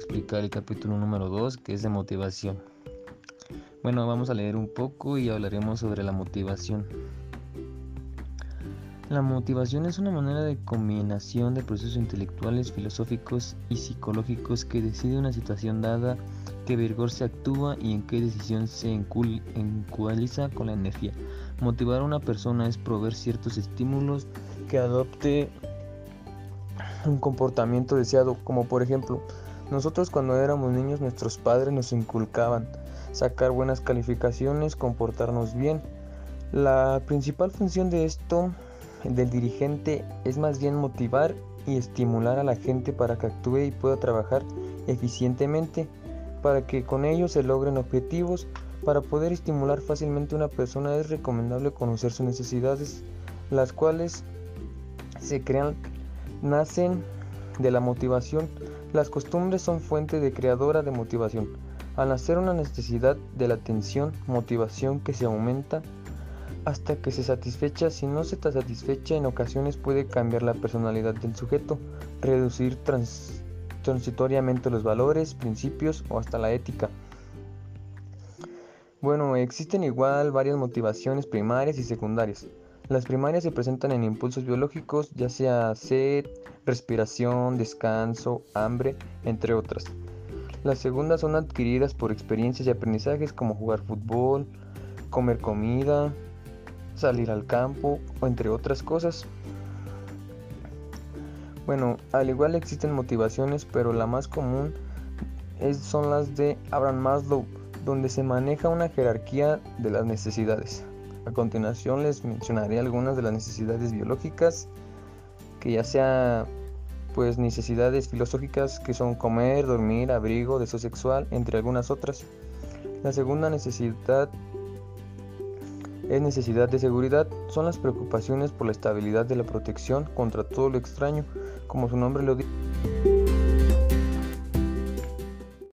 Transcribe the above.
explicar el capítulo número 2 que es de motivación. Bueno, vamos a leer un poco y hablaremos sobre la motivación. La motivación es una manera de combinación de procesos intelectuales, filosóficos y psicológicos que decide una situación dada, qué vigor se actúa y en qué decisión se encualiza con la energía. Motivar a una persona es proveer ciertos estímulos que adopte un comportamiento deseado, como por ejemplo, nosotros cuando éramos niños nuestros padres nos inculcaban sacar buenas calificaciones, comportarnos bien. La principal función de esto del dirigente es más bien motivar y estimular a la gente para que actúe y pueda trabajar eficientemente, para que con ello se logren objetivos. Para poder estimular fácilmente a una persona es recomendable conocer sus necesidades, las cuales se crean, nacen de la motivación. Las costumbres son fuente de creadora de motivación. Al nacer una necesidad de la atención, motivación que se aumenta hasta que se satisfecha. Si no se está satisfecha, en ocasiones puede cambiar la personalidad del sujeto, reducir transitoriamente los valores, principios o hasta la ética. Bueno, existen igual varias motivaciones primarias y secundarias. Las primarias se presentan en impulsos biológicos, ya sea sed, respiración, descanso, hambre, entre otras. Las segundas son adquiridas por experiencias y aprendizajes como jugar fútbol, comer comida, salir al campo o entre otras cosas. Bueno, al igual existen motivaciones, pero la más común son las de Abraham Maslow, donde se maneja una jerarquía de las necesidades. A continuación les mencionaré algunas de las necesidades biológicas, que ya sea pues necesidades filosóficas que son comer, dormir, abrigo, deseo sexual, entre algunas otras. La segunda necesidad es necesidad de seguridad, son las preocupaciones por la estabilidad de la protección contra todo lo extraño, como su nombre lo dice.